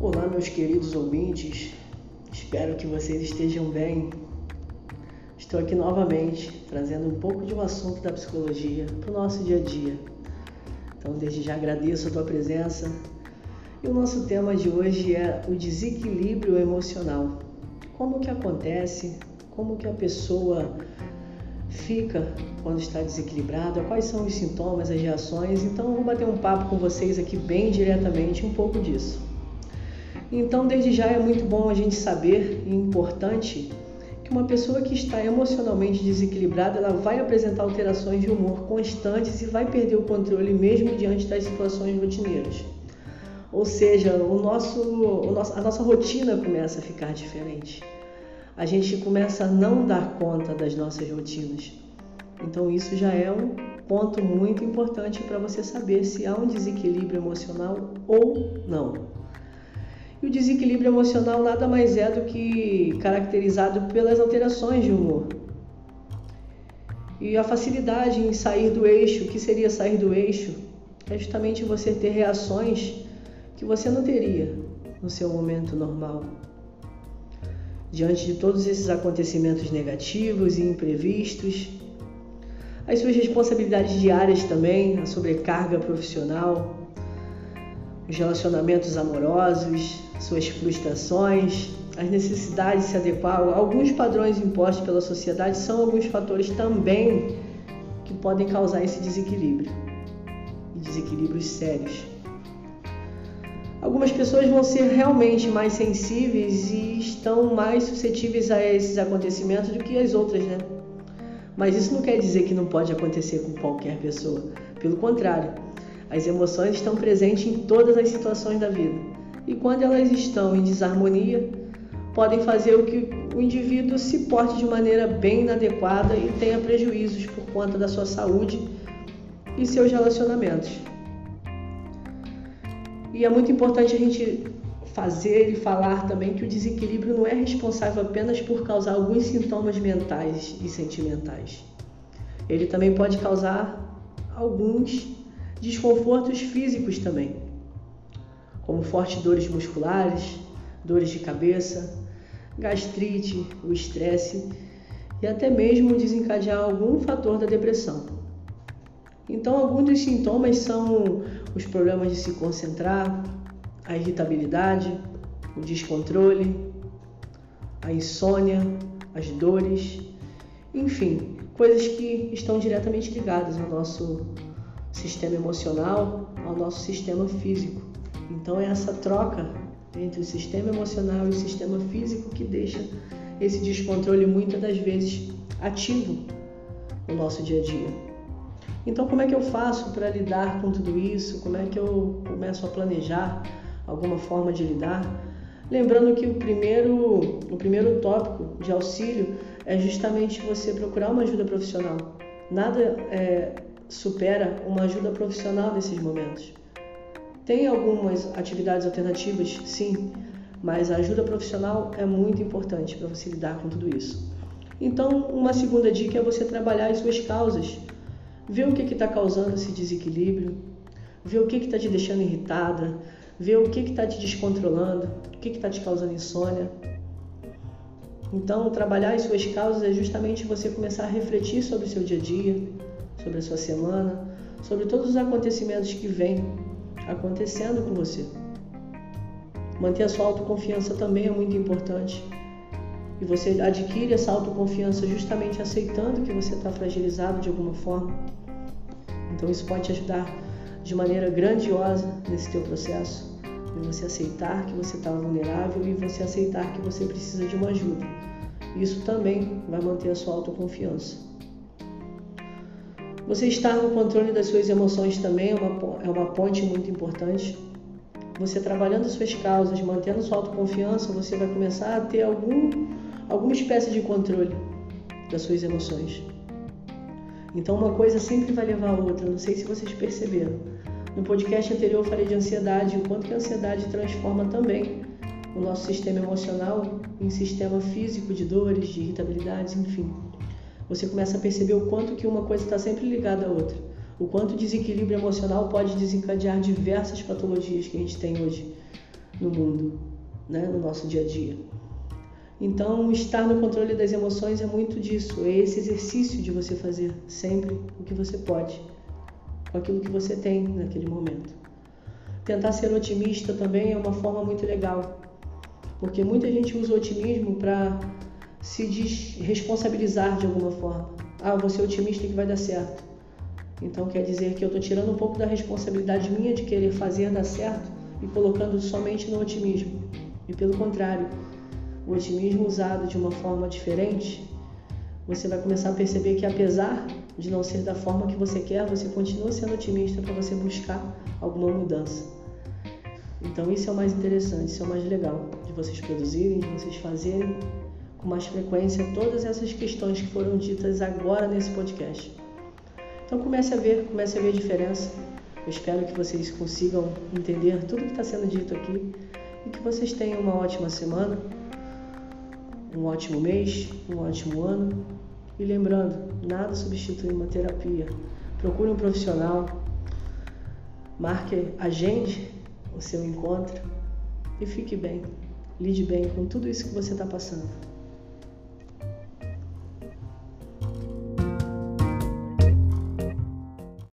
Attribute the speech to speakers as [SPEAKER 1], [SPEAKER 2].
[SPEAKER 1] Olá, meus queridos ouvintes, espero que vocês estejam bem. Estou aqui novamente trazendo um pouco de um assunto da psicologia para o nosso dia a dia. Então, desde já agradeço a tua presença. E o nosso tema de hoje é o desequilíbrio emocional. Como que acontece? Como que a pessoa fica quando está desequilibrada? Quais são os sintomas, as reações? Então, eu vou bater um papo com vocês aqui bem diretamente um pouco disso. Então, desde já é muito bom a gente saber e importante que uma pessoa que está emocionalmente desequilibrada, ela vai apresentar alterações de humor constantes e vai perder o controle mesmo diante das situações rotineiras. Ou seja, o nosso, o nosso, a nossa rotina começa a ficar diferente. A gente começa a não dar conta das nossas rotinas. Então, isso já é um ponto muito importante para você saber se há um desequilíbrio emocional ou não. E o desequilíbrio emocional nada mais é do que caracterizado pelas alterações de humor. E a facilidade em sair do eixo, o que seria sair do eixo? É justamente você ter reações que você não teria no seu momento normal. Diante de todos esses acontecimentos negativos e imprevistos, as suas responsabilidades diárias também, a sobrecarga profissional, os relacionamentos amorosos, suas frustrações, as necessidades de se adequar alguns padrões impostos pela sociedade são alguns fatores também que podem causar esse desequilíbrio e desequilíbrios sérios. Algumas pessoas vão ser realmente mais sensíveis e estão mais suscetíveis a esses acontecimentos do que as outras, né? Mas isso não quer dizer que não pode acontecer com qualquer pessoa. Pelo contrário, as emoções estão presentes em todas as situações da vida e quando elas estão em desarmonia, podem fazer o que o indivíduo se porte de maneira bem inadequada e tenha prejuízos por conta da sua saúde e seus relacionamentos. E é muito importante a gente fazer e falar também que o desequilíbrio não é responsável apenas por causar alguns sintomas mentais e sentimentais. Ele também pode causar alguns desconfortos físicos também como fortes dores musculares, dores de cabeça, gastrite, o estresse e até mesmo desencadear algum fator da depressão. Então, alguns dos sintomas são os problemas de se concentrar, a irritabilidade, o descontrole, a insônia, as dores, enfim, coisas que estão diretamente ligadas ao nosso sistema emocional, ao nosso sistema físico. Então é essa troca entre o sistema emocional e o sistema físico que deixa esse descontrole muitas das vezes ativo no nosso dia a dia. Então como é que eu faço para lidar com tudo isso? Como é que eu começo a planejar alguma forma de lidar? Lembrando que o primeiro, o primeiro tópico de auxílio é justamente você procurar uma ajuda profissional. Nada é, supera uma ajuda profissional nesses momentos. Tem algumas atividades alternativas, sim, mas a ajuda profissional é muito importante para você lidar com tudo isso. Então, uma segunda dica é você trabalhar as suas causas, ver o que está causando esse desequilíbrio, ver o que está te deixando irritada, ver o que está te descontrolando, o que está te causando insônia. Então, trabalhar as suas causas é justamente você começar a refletir sobre o seu dia a dia, sobre a sua semana, sobre todos os acontecimentos que vêm acontecendo com você. Manter a sua autoconfiança também é muito importante. E você adquire essa autoconfiança justamente aceitando que você está fragilizado de alguma forma. Então isso pode te ajudar de maneira grandiosa nesse teu processo. E você aceitar que você está vulnerável e você aceitar que você precisa de uma ajuda. Isso também vai manter a sua autoconfiança. Você estar no controle das suas emoções também é uma, é uma ponte muito importante. Você trabalhando suas causas, mantendo sua autoconfiança, você vai começar a ter algum, alguma espécie de controle das suas emoções. Então, uma coisa sempre vai levar a outra. Não sei se vocês perceberam. No podcast anterior eu falei de ansiedade, o quanto que a ansiedade transforma também o nosso sistema emocional em sistema físico de dores, de irritabilidades, enfim você começa a perceber o quanto que uma coisa está sempre ligada à outra. O quanto o desequilíbrio emocional pode desencadear diversas patologias que a gente tem hoje no mundo, né? no nosso dia a dia. Então, estar no controle das emoções é muito disso, é esse exercício de você fazer sempre o que você pode, com aquilo que você tem naquele momento. Tentar ser otimista também é uma forma muito legal, porque muita gente usa o otimismo para se responsabilizar de alguma forma. Ah, vou ser otimista que vai dar certo. Então quer dizer que eu estou tirando um pouco da responsabilidade minha de querer fazer dar certo e colocando somente no otimismo. E pelo contrário, o otimismo usado de uma forma diferente, você vai começar a perceber que apesar de não ser da forma que você quer, você continua sendo otimista para você buscar alguma mudança. Então isso é o mais interessante, isso é o mais legal de vocês produzirem, de vocês fazerem com mais frequência todas essas questões que foram ditas agora nesse podcast. Então comece a ver, comece a ver a diferença. Eu espero que vocês consigam entender tudo que está sendo dito aqui e que vocês tenham uma ótima semana um ótimo mês, um ótimo ano. E lembrando, nada substitui uma terapia. Procure um profissional, marque, agende o seu encontro e fique bem. Lide bem com tudo isso que você está passando.